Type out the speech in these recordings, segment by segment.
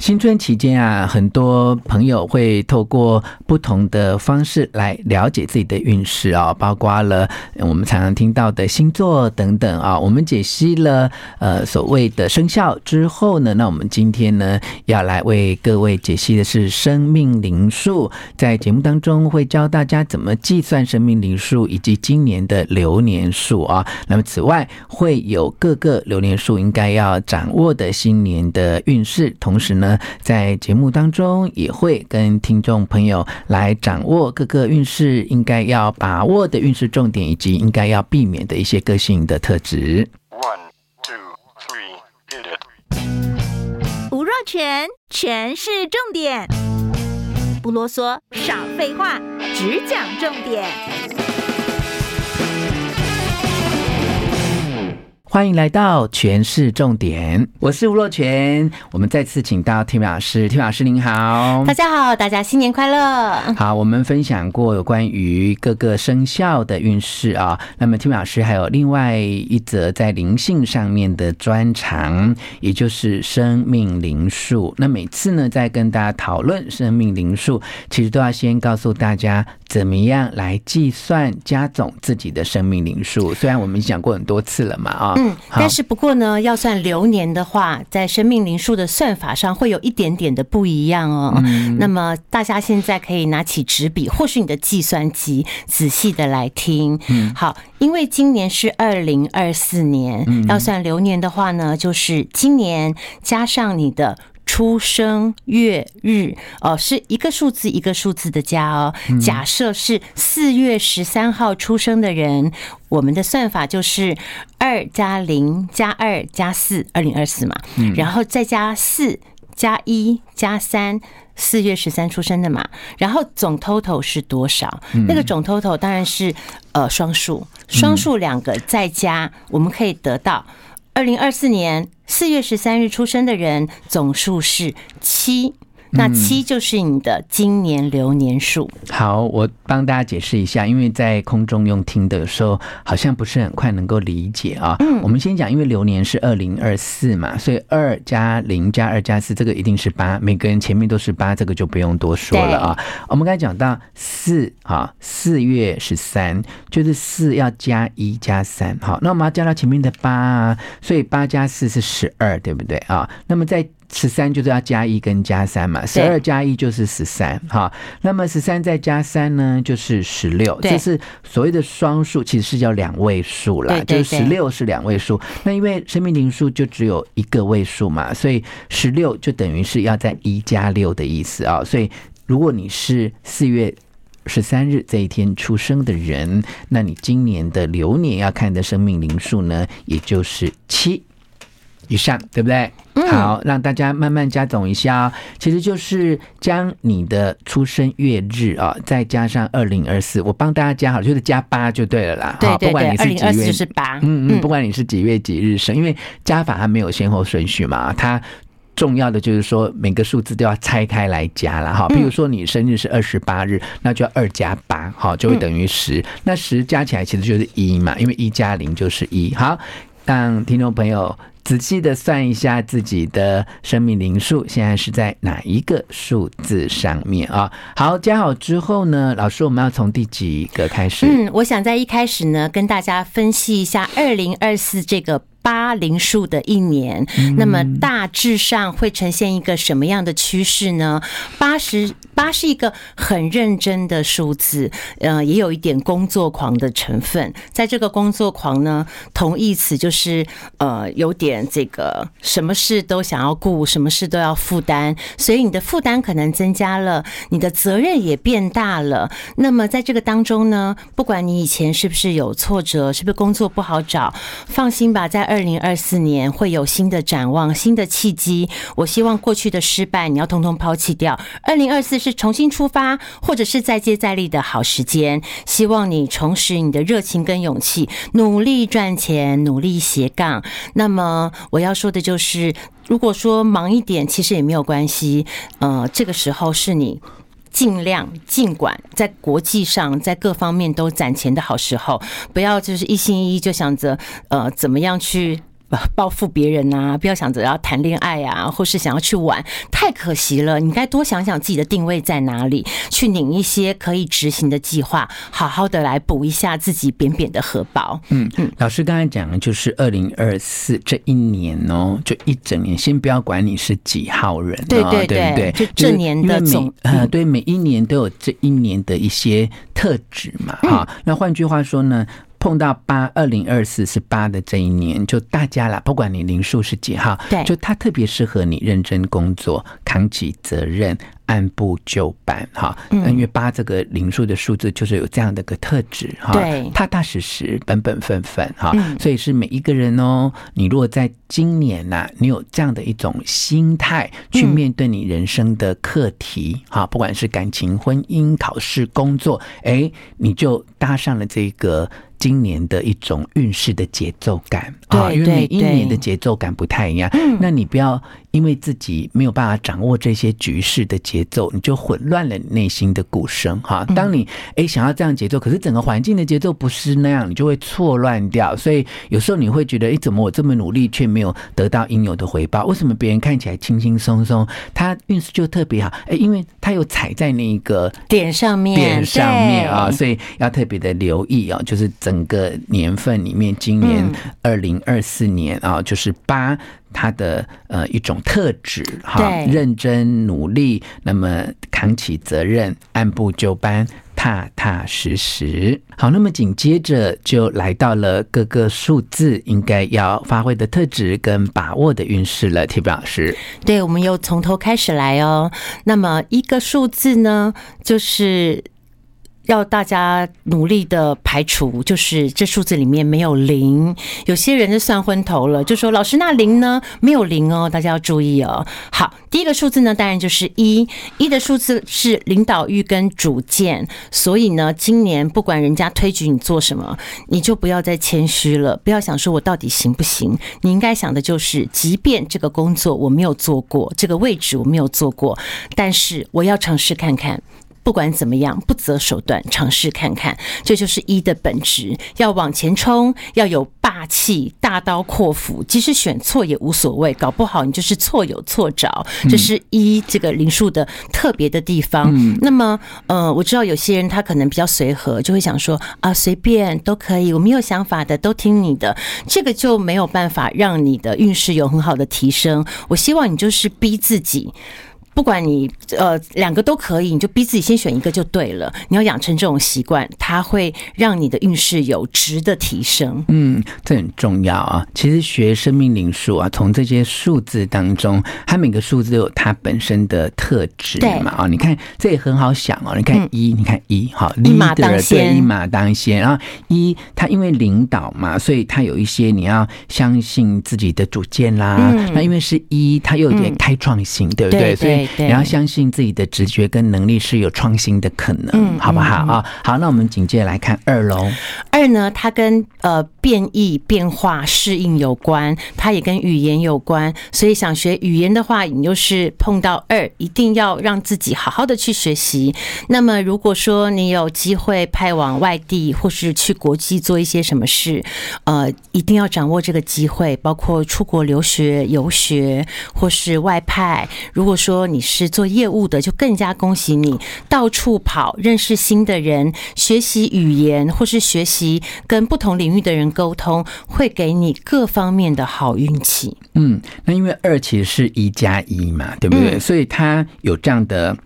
新春期间啊，很多朋友会透过不同的方式来了解自己的运势啊，包括了我们常常听到的星座等等啊。我们解析了呃所谓的生肖之后呢，那我们今天呢要来为各位解析的是生命灵数，在节目当中会教大家怎么计算生命灵数以及今年的流年数啊。那么此外会有各个流年数应该要掌握的新年的运势，同时呢。在节目当中也会跟听众朋友来掌握各个运势应该要把握的运势重点，以及应该要避免的一些个性的特质。One, two, three, hit it. 吴若全，全是重点，不啰嗦，少废话，只讲重点。欢迎来到全市重点，我是吴若全。我们再次请到 Tim 老师，Tim 老师您好，大家好，大家新年快乐。好，我们分享过有关于各个生肖的运势啊。那么 Tim 老师还有另外一则在灵性上面的专长，也就是生命灵数。那每次呢，在跟大家讨论生命灵数，其实都要先告诉大家怎么样来计算加总自己的生命灵数。虽然我们讲过很多次了嘛，啊。嗯，但是不过呢，要算流年的话，在生命灵数的算法上会有一点点的不一样哦。嗯，那么大家现在可以拿起纸笔或是你的计算机，仔细的来听。嗯，好，因为今年是二零二四年，要算流年的话呢，就是今年加上你的。出生月日哦，是一个数字一个数字的加哦。假设是四月十三号出生的人，我们的算法就是二加零加二加四，二零二四嘛。然后再加四加一加三，四月十三出生的嘛。然后总 total 是多少？那个总 total 当然是呃双数，双数两个再加，我们可以得到。二零二四年四月十三日出生的人总数是七。那七就是你的今年流年数。好，我帮大家解释一下，因为在空中用听的时候，好像不是很快能够理解啊。嗯，我们先讲，因为流年是二零二四嘛，所以二加零加二加四，这个一定是八，每个人前面都是八，这个就不用多说了啊。我们刚才讲到四啊，四月十三就是四要加一加三，好，那我们要加到前面的八啊，所以八加四是十二，对不对啊？那么在十三就是要加一跟加三嘛，十二加一就是十三，哈。那么十三再加三呢，就是十六。这是所谓的双数，其实是叫两位数啦，就是十六是两位数。那因为生命灵数就只有一个位数嘛，所以十六就等于是要在一加六的意思啊。所以如果你是四月十三日这一天出生的人，那你今年的流年要看的生命灵数呢，也就是七。以上对不对？好，让大家慢慢加总一下哦。其实就是将你的出生月日啊，再加上二零二四，我帮大家加好，就是加八就对了啦。对对对，不管你是几月，二零二四是八。嗯嗯，不管你是几月几日生，因为加法它没有先后顺序嘛。它重要的就是说每个数字都要拆开来加了哈。比如说你生日是二十八日，那就要二加八，好，就会等于十。那十加起来其实就是一嘛，因为一加零就是一。好，让听众朋友。仔细的算一下自己的生命灵数，现在是在哪一个数字上面啊？好，加好之后呢，老师，我们要从第几个开始？嗯，我想在一开始呢，跟大家分析一下二零二四这个八零数的一年，那么大致上会呈现一个什么样的趋势呢？八十。八是一个很认真的数字，呃，也有一点工作狂的成分。在这个工作狂呢，同义词就是呃，有点这个什么事都想要顾，什么事都要负担，所以你的负担可能增加了，你的责任也变大了。那么在这个当中呢，不管你以前是不是有挫折，是不是工作不好找，放心吧，在二零二四年会有新的展望、新的契机。我希望过去的失败你要通通抛弃掉。二零二四是重新出发，或者是再接再厉的好时间。希望你重拾你的热情跟勇气，努力赚钱，努力斜杠。那么我要说的就是，如果说忙一点，其实也没有关系。呃，这个时候是你。尽量尽管在国际上，在各方面都攒钱的好时候，不要就是一心一意就想着呃怎么样去。报复别人啊，不要想着要谈恋爱啊，或是想要去玩，太可惜了。你该多想想自己的定位在哪里，去拧一些可以执行的计划，好好的来补一下自己扁扁的荷包。嗯嗯，老师刚才讲的就是二零二四这一年哦，就一整年，先不要管你是几号人，对对对对，就这年的总呃，对，每一年都有这一年的一些特质嘛，哈。那换句话说呢？碰到八二零二四是八的这一年，就大家啦，不管你零数是几号，对，就它特别适合你认真工作，扛起责任。按部就班，哈，因为八这个零数的数字就是有这样的一个特质，哈，对，踏踏实实、本本分分，哈，所以是每一个人哦，你如果在今年呐，你有这样的一种心态去面对你人生的课题，哈，不管是感情、婚姻、考试、工作，哎，你就搭上了这个今年的一种运势的节奏感，啊，因为每一年的节奏感不太一样，那你不要。因为自己没有办法掌握这些局势的节奏，你就混乱了内心的鼓声哈。当你诶想要这样节奏，可是整个环境的节奏不是那样，你就会错乱掉。所以有时候你会觉得，诶怎么我这么努力却没有得到应有的回报？为什么别人看起来轻轻松松，他运势就特别好？诶因为他有踩在那个点上面，点上面啊，所以要特别的留意啊。就是整个年份里面，今年二零二四年啊，就是八。他的呃一种特质哈，认真努力，那么扛起责任，按部就班，踏踏实实。好，那么紧接着就来到了各个数字应该要发挥的特质跟把握的运势了，Tiffany 老师。对，我们又从头开始来哦。那么一个数字呢，就是。要大家努力的排除，就是这数字里面没有零。有些人就算昏头了，就说：“老师，那零呢？没有零哦，大家要注意哦。”好，第一个数字呢，当然就是一。一的数字是领导欲跟主见，所以呢，今年不管人家推举你做什么，你就不要再谦虚了，不要想说我到底行不行。你应该想的就是，即便这个工作我没有做过，这个位置我没有做过，但是我要尝试看看。不管怎么样，不择手段，尝试看看，这就是一的本质。要往前冲，要有霸气，大刀阔斧。即使选错也无所谓，搞不好你就是错有错着。这是一这个林数的特别的地方。嗯、那么，呃，我知道有些人他可能比较随和，就会想说啊，随便都可以，我没有想法的，都听你的。这个就没有办法让你的运势有很好的提升。我希望你就是逼自己。不管你呃两个都可以，你就逼自己先选一个就对了。你要养成这种习惯，它会让你的运势有质的提升。嗯，这很重要啊。其实学生命灵数啊，从这些数字当中，它每个数字都有它本身的特质嘛。啊，你看这也很好想哦。你看一，你看一，好，一马当先，一马当先。然后一，它因为领导嘛，所以它有一些你要相信自己的主见啦。那因为是一，它又有点开创性，对不对？所以你要相信自己的直觉跟能力是有创新的可能，嗯、好不好啊？好，那我们紧接着来看二喽。二呢，它跟呃变异、变化、适应有关，它也跟语言有关。所以想学语言的话，你就是碰到二，一定要让自己好好的去学习。那么如果说你有机会派往外地，或是去国际做一些什么事，呃，一定要掌握这个机会，包括出国留学、游学或是外派。如果说你是做业务的，就更加恭喜你，到处跑，认识新的人，学习语言，或是学习跟不同领域的人沟通，会给你各方面的好运气。嗯，那因为二其实是一加一嘛，对不对？嗯、所以他有这样的。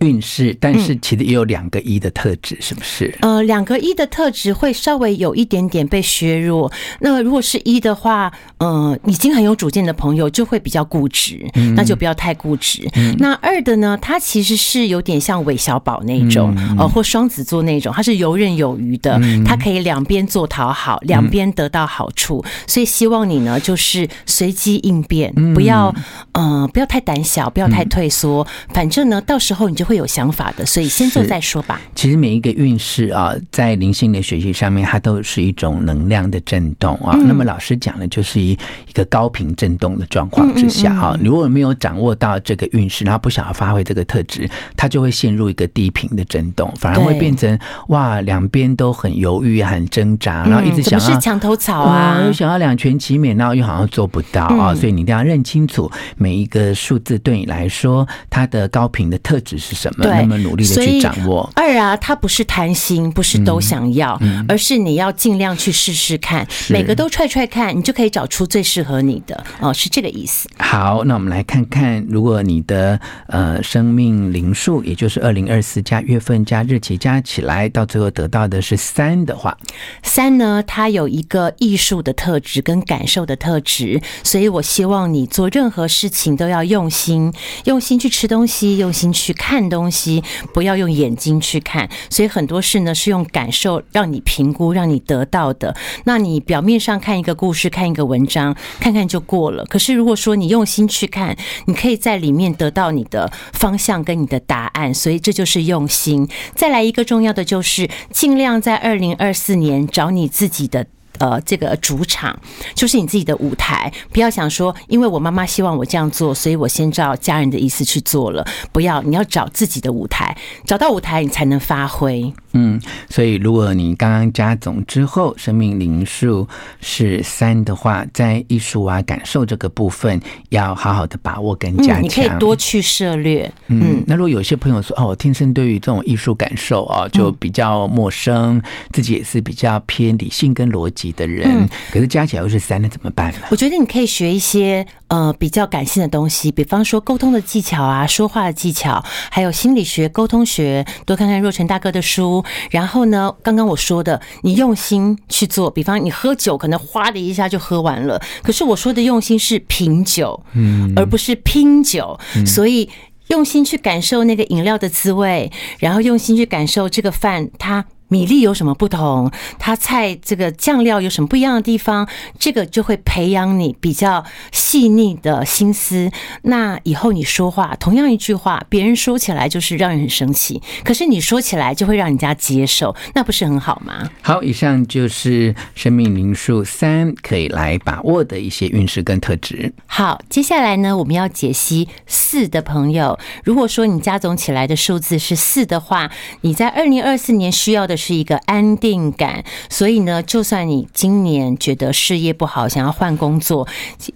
运势，但是其实也有两个一的特质，是不是？呃，两个一的特质会稍微有一点点被削弱。那如果是一的话，呃，已经很有主见的朋友就会比较固执，那就不要太固执。那二的呢，他其实是有点像韦小宝那种，呃，或双子座那种，他是游刃有余的，他可以两边做讨好，两边得到好处。所以希望你呢，就是随机应变，不要呃，不要太胆小，不要太退缩。反正呢，到时候你就会有想法的。所以先做再说吧。其实每一个运势啊，在灵性的学习上面，它都是一种能量的震动啊。那么老师讲的就是一一个高频震动的状况之下啊，如果没有掌握到这个运势，然后不想要发挥这个特质，它就会陷入一个低频的震动，反而会变成哇，两边都很犹豫、很挣扎，然后一直想要是墙头草啊，又想要两全其美，然后又好像做不到啊。所以你一定要认清楚每一个数字对你来说，它的高频的特质是什么，那么努力的去掌握。二啊，它不是贪心，不是都想要，而是你要尽量去试试看，每个都踹踹看，你就可以找出最适合你的哦，是这个意思。好，那我们来看看，如果你的呃生命灵数，也就是二零二四加月份加日期加起来，到最后得到的是三的话，三呢，它有一个艺术的特质跟感受的特质，所以我希望你做任何事情都要用心，用心去吃东西，用心去看看东西，不要用眼睛去看。所以很多事呢是用感受让你评估，让你得到的。那你表面上看一个故事，看一个文章，看看就过了。可是如果说你用心去看，你可以在里面得到你的方向跟你的答案。所以这就是用心。再来一个重要的就是，尽量在二零二四年找你自己的。呃，这个主场就是你自己的舞台，不要想说，因为我妈妈希望我这样做，所以我先照家人的意思去做了。不要，你要找自己的舞台，找到舞台你才能发挥。嗯，所以如果你刚刚加总之后，生命灵数是三的话，在艺术啊感受这个部分，要好好的把握跟加强。嗯，你可以多去涉猎。嗯，嗯，那如果有些朋友说，哦，我天生对于这种艺术感受啊，就比较陌生，嗯，自己也是比较偏理性跟逻辑。的人，可是加起来又是三，那怎么办呢？我觉得你可以学一些呃比较感性的东西，比方说沟通的技巧啊，说话的技巧，还有心理学、沟通学，多看看若晨大哥的书。然后呢，刚刚我说的，你用心去做，比方你喝酒，可能哗的一下就喝完了。可是我说的用心是品酒，嗯，而不是拼酒，所以用心去感受那个饮料的滋味，然后用心去感受这个饭它。米粒有什么不同？它菜这个酱料有什么不一样的地方？这个就会培养你比较细腻的心思。那以后你说话，同样一句话，别人说起来就是让人很生气，可是你说起来就会让人家接受，那不是很好吗？好，以上就是生命灵数三可以来把握的一些运势跟特质。好，接下来呢，我们要解析四的朋友。如果说你加总起来的数字是四的话，你在二零二四年需要的。是一个安定感，所以呢，就算你今年觉得事业不好，想要换工作，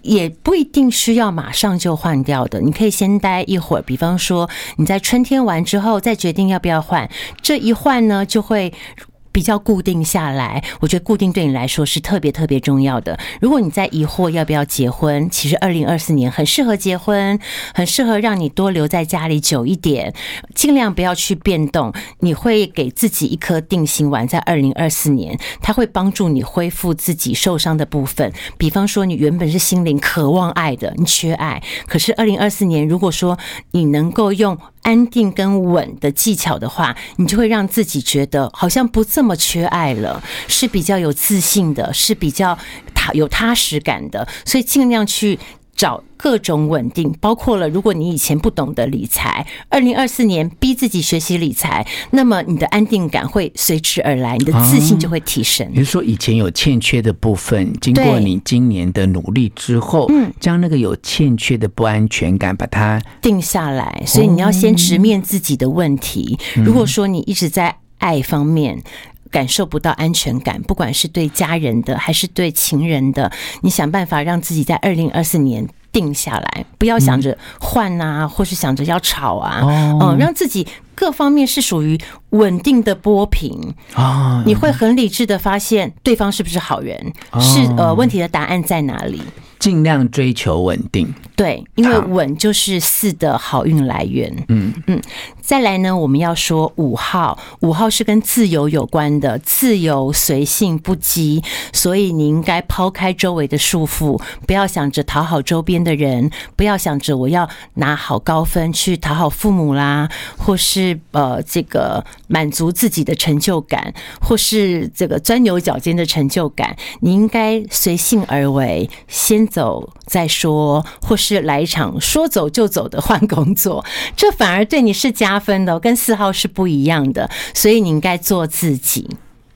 也不一定需要马上就换掉的。你可以先待一会儿，比方说你在春天完之后再决定要不要换。这一换呢，就会。比较固定下来，我觉得固定对你来说是特别特别重要的。如果你在疑惑要不要结婚，其实二零二四年很适合结婚，很适合让你多留在家里久一点，尽量不要去变动。你会给自己一颗定心丸，在二零二四年，它会帮助你恢复自己受伤的部分。比方说，你原本是心灵渴望爱的，你缺爱，可是二零二四年，如果说你能够用。安定跟稳的技巧的话，你就会让自己觉得好像不这么缺爱了，是比较有自信的，是比较踏有踏实感的，所以尽量去。找各种稳定，包括了如果你以前不懂得理财，二零二四年逼自己学习理财，那么你的安定感会随之而来，你的自信就会提升。比如说以前有欠缺的部分，经过你今年的努力之后，嗯，将那个有欠缺的不安全感把它定下来。所以你要先直面自己的问题。如果说你一直在爱方面。感受不到安全感，不管是对家人的还是对情人的，你想办法让自己在二零二四年定下来，不要想着换啊，或是想着要吵啊，嗯，让自己各方面是属于稳定的波平。啊，你会很理智的发现对方是不是好人，是呃问题的答案在哪里。尽量追求稳定，对，因为稳就是四的好运来源。嗯。嗯，再来呢，我们要说五号，五号是跟自由有关的，自由、随性、不羁，所以你应该抛开周围的束缚，不要想着讨好周边的人，不要想着我要拿好高分去讨好父母啦，或是呃这个满足自己的成就感，或是这个钻牛角尖的成就感，你应该随性而为，先走再说，或是来一场说走就走的换工作，这反而对你是加分的，跟四号是不一样的，所以你应该做自己。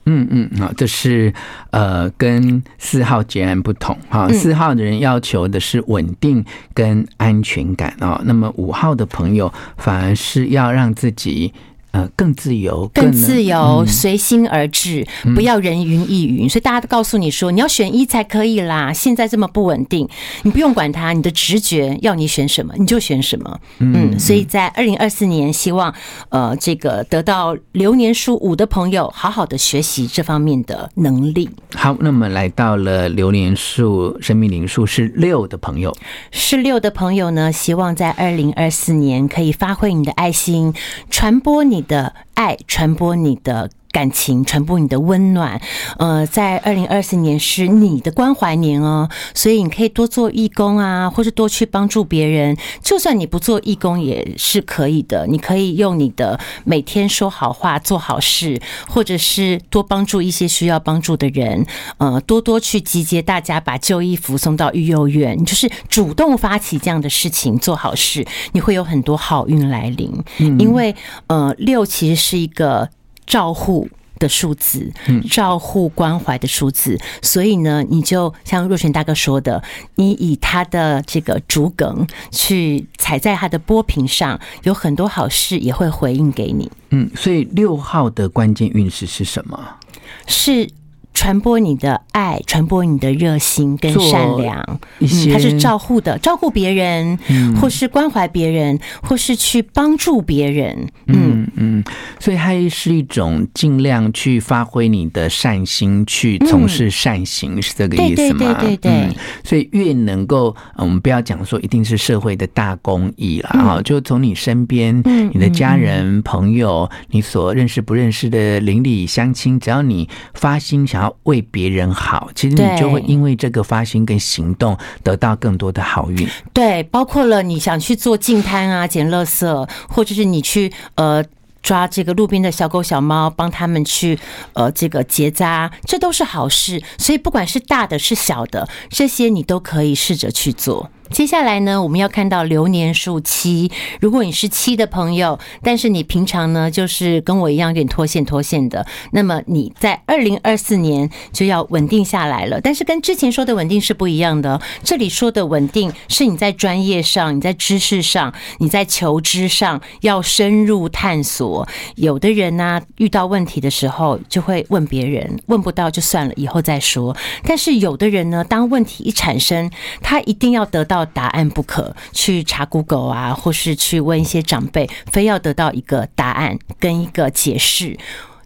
嗯嗯，好，这是呃跟四号截然不同哈。四号的人要求的是稳定跟安全感啊，那么五号的朋友反而是要让自己。呃，更自由，更自由，随心而至，不要人云亦云。所以大家都告诉你说，你要选一才可以啦。现在这么不稳定，你不用管它，你的直觉要你选什么，你就选什么。嗯，所以在二零二四年，希望呃这个得到流年数五的朋友，好好的学习这方面的能力。好，那么来到了流年数生命灵数是六的朋友，是六的朋友呢，希望在二零二四年可以发挥你的爱心，传播你的爱，传播你的感情，传播你的温暖。呃，在二零二四年是你的关怀年哦，所以你可以多做义工啊，或是多去帮助别人。就算你不做义工也是可以的，你可以用你的每天说好话、做好事，或者是多帮助一些需要帮助的人。呃，多多去集结大家，把旧衣服送到育幼院。你就是主动发起这样的事情，做好事，你会有很多好运来临。嗯，因为呃，六其实是一个。照护的数字，照护关怀的数字，所以呢，你就像若泉大哥说的，你以他的这个竹梗去踩在他的波平上，有很多好事也会回应给你。嗯，所以六号的关键运势是什么？是。传播你的爱，传播你的热心跟善良。嗯，他是照护的，照顾别人，或是关怀别人，或是去帮助别人。嗯嗯，所以它是一种尽量去发挥你的善心，去从事善行，是这个意思吗？对对对对对。嗯，所以越能够，我们不要讲说一定是社会的大公益了哈，就从你身边，你的家人、朋友，你所认识不认识的邻里乡亲，只要你发心想。要为别人好，其实你就会因为这个发心跟行动得到更多的好运。对，包括了你想去做净滩啊、捡垃圾，或者是你去呃抓这个路边的小狗小猫，帮他们去呃这个结扎，这都是好事。所以不管是大的是小的，这些你都可以试着去做。接下来呢，我们要看到流年数七。如果你是七的朋友，但是你平常呢，就是跟我一样有点脱线脱线的，那么你在二零二四年就要稳定下来了。但是跟之前说的稳定是不一样的。这里说的稳定是你在专业上、你在知识上、你在求知上要深入探索。有的人呢，遇到问题的时候就会问别人，问不到就算了，以后再说。但是有的人呢，当问题一产生，他一定要得到。答案不可去查 Google 啊，或是去问一些长辈，非要得到一个答案跟一个解释。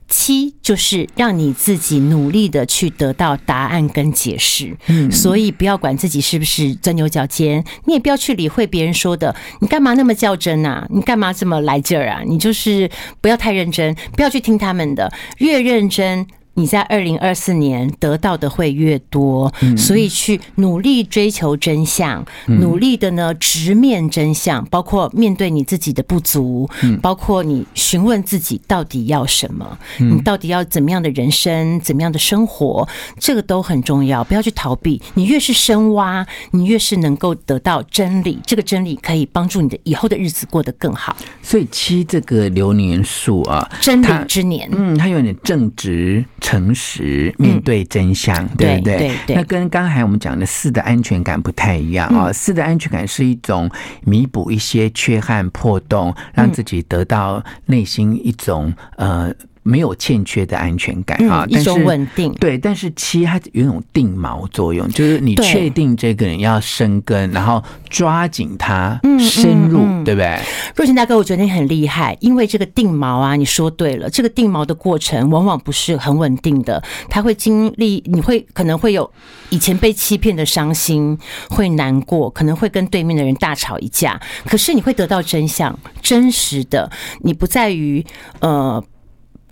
七就是让你自己努力的去得到答案跟解释。嗯，所以不要管自己是不是钻牛角尖，你也不要去理会别人说的。你干嘛那么较真啊？你干嘛这么来劲儿啊？你就是不要太认真，不要去听他们的，越认真。你在二零二四年得到的会越多，所以去努力追求真相，努力的呢直面真相，包括面对你自己的不足，包括你询问自己到底要什么，你到底要怎么样的人生，怎么样的生活，这个都很重要，不要去逃避。你越是深挖，你越是能够得到真理，这个真理可以帮助你的以后的日子过得更好。所以七这个流年数啊，真理之年，嗯，它有点正直。诚实面对真相，嗯、对不对？对对对，那跟刚才我们讲的四的安全感不太一样啊。四的安全感是一种弥补一些缺憾破洞，让自己得到内心一种呃。没有欠缺的安全感啊，嗯、一种稳定。对，但是七它有一种定锚作用，就是你确定这个人要生根，然后抓紧他深入，嗯嗯嗯、对不对？若晴大哥，我觉得你很厉害，因为这个定锚啊，你说对了，这个定锚的过程往往不是很稳定的，他会经历，你会可能会有以前被欺骗的伤心，会难过，可能会跟对面的人大吵一架，可是你会得到真相，真实的，你不在于呃。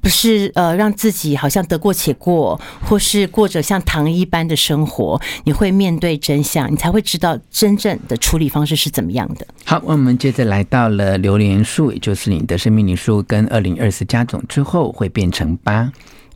不是呃，让自己好像得过且过，或是过着像糖一般的生活。你会面对真相，你才会知道真正的处理方式是怎么样的。好，我们接着来到了榴莲树，也就是你的生命灵数跟二零二四加总之后会变成八。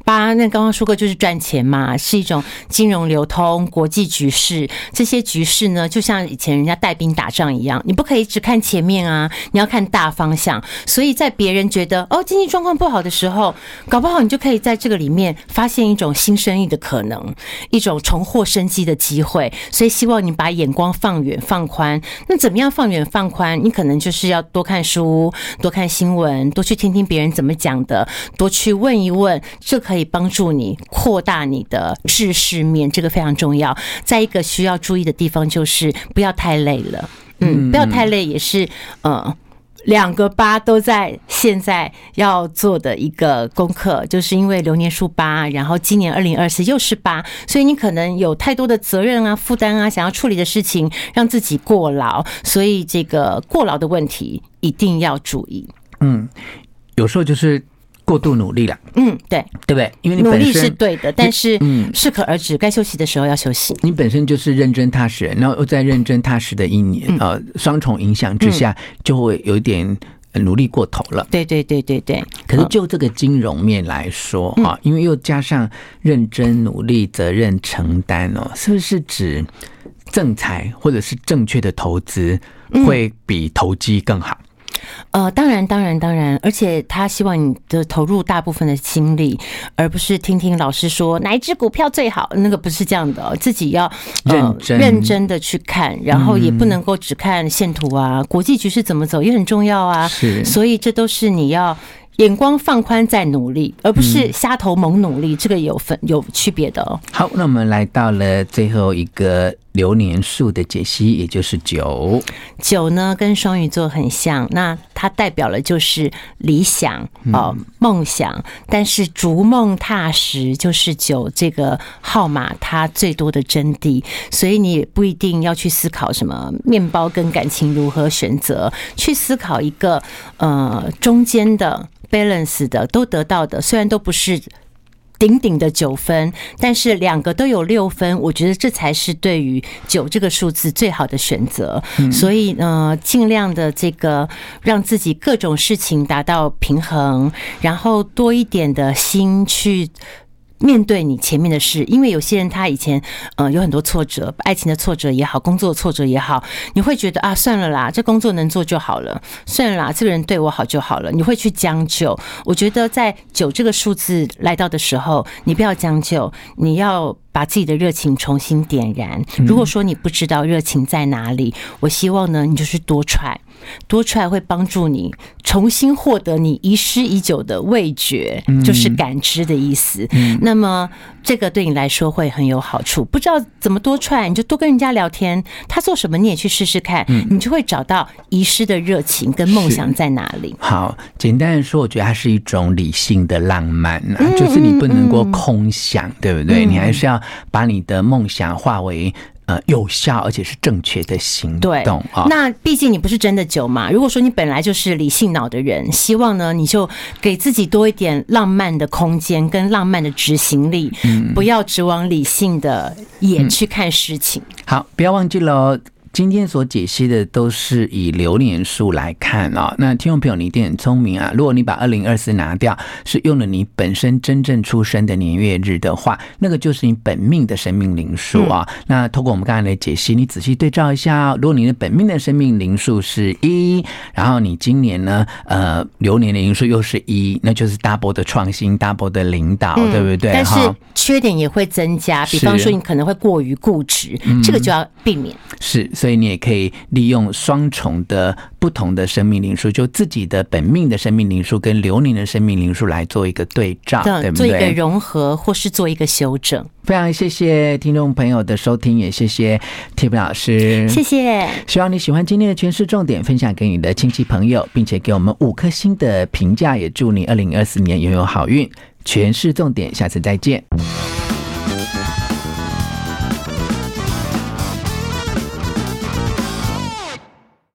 八，那刚刚说过就是赚钱嘛，是一种金融流通、国际局势。这些局势呢，就像以前人家带兵打仗一样，你不可以只看前面啊，你要看大方向。所以在别人觉得哦经济状况不好的时候，搞不好你就可以在这个里面发现一种新生意的可能，一种重获生机的机会。所以希望你把眼光放远、放宽。那怎么样放远、放宽？你可能就是要多看书、多看新闻、多去听听别人怎么讲的，多去问一问，这可以。可以帮助你扩大你的知识面，这个非常重要。再一个需要注意的地方就是不要太累了，嗯，不要太累也是呃两个八都在现在要做的一个功课，就是因为流年数八，然后今年二零二四又是八，所以你可能有太多的责任啊、负担啊，想要处理的事情，让自己过劳，所以这个过劳的问题一定要注意。嗯，有时候就是。过度努力了，嗯，对，对不对？因为你努力是对的，但是嗯，适可而止，该休息的时候要休息。你本身就是认真踏实，然后又在认真踏实的一年，呃，双重影响之下，就会有一点努力过头了。对对对对对。可是就这个金融面来说啊，因为又加上认真努力、责任承担哦，是不是指正财或者是正确的投资会比投机更好？呃，当然，当然，当然，而且他希望你的投入大部分的精力，而不是听听老师说哪一只股票最好，那个不是这样的哦，自己要认真认真的去看，然后也不能够只看线图啊，国际局势怎么走也很重要啊，是，所以这都是你要。眼光放宽再努力，而不是瞎投猛努力，嗯、这个有分有区别的哦。好，那我们来到了最后一个流年数的解析，也就是九。九呢，跟双鱼座很像，那它代表了就是理想哦，梦想。但是逐梦踏实就是九这个号码它最多的真谛，所以你也不一定要去思考什么面包跟感情如何选择，去思考一个呃中间的。balance 的都得到的，虽然都不是顶顶的九分，但是两个都有六分，我觉得这才是对于九这个数字最好的选择。所以呢，尽量的这个让自己各种事情达到平衡，然后多一点的心去。面对你前面的事，因为有些人他以前呃有很多挫折，爱情的挫折也好，工作的挫折也好，你会觉得啊算了啦，这工作能做就好了，算了啦，这个人对我好就好了，你会去将就。我觉得在九这个数字来到的时候，你不要将就，你要。把自己的热情重新点燃。如果说你不知道热情在哪里，我希望呢，你就是多踹，多出来会帮助你重新获得你遗失已久的味觉，就是感知的意思。那么这个对你来说会很有好处。不知道怎么多出来，你就多跟人家聊天，他做什么你也去试试看，你就会找到遗失的热情跟梦想在哪里。好，简单的说，我觉得它是一种理性的浪漫啊，就是你不能够空想，对不对？你还是要。把你的梦想化为呃有效而且是正确的行动啊！那毕竟你不是真的酒嘛。如果说你本来就是理性脑的人，希望呢你就给自己多一点浪漫的空间跟浪漫的执行力，不要只往理性的眼去看事情。好，不要忘记了。今天所解析的都是以流年数来看啊，那听众朋友你一定很聪明啊！如果你把二零二四拿掉，是用了你本身真正出生的年月日的话，那个就是你本命的生命灵数啊。那透过我们刚才的解析，你仔细对照一下，如果你的本命的生命灵数是一，然后你今年呢，呃，流年的灵数又是一，那就是 double 的创新，double 的领导，对不对？但是缺点也会增加，比方说你可能会过于固执，这个就要避免。是。所以你也可以利用双重的不同的生命灵数，就自己的本命的生命灵数跟流年的生命灵数来做一个对照，对不对？做一个融合，或是做一个修整。非常谢谢听众朋友的收听，也谢谢 Tiffany 老师，谢谢。希望你喜欢今天的全市重点，分享给你的亲戚朋友，并且给我们五颗星的评价，也祝你二零二四年拥有好运。全市重点，下次再见。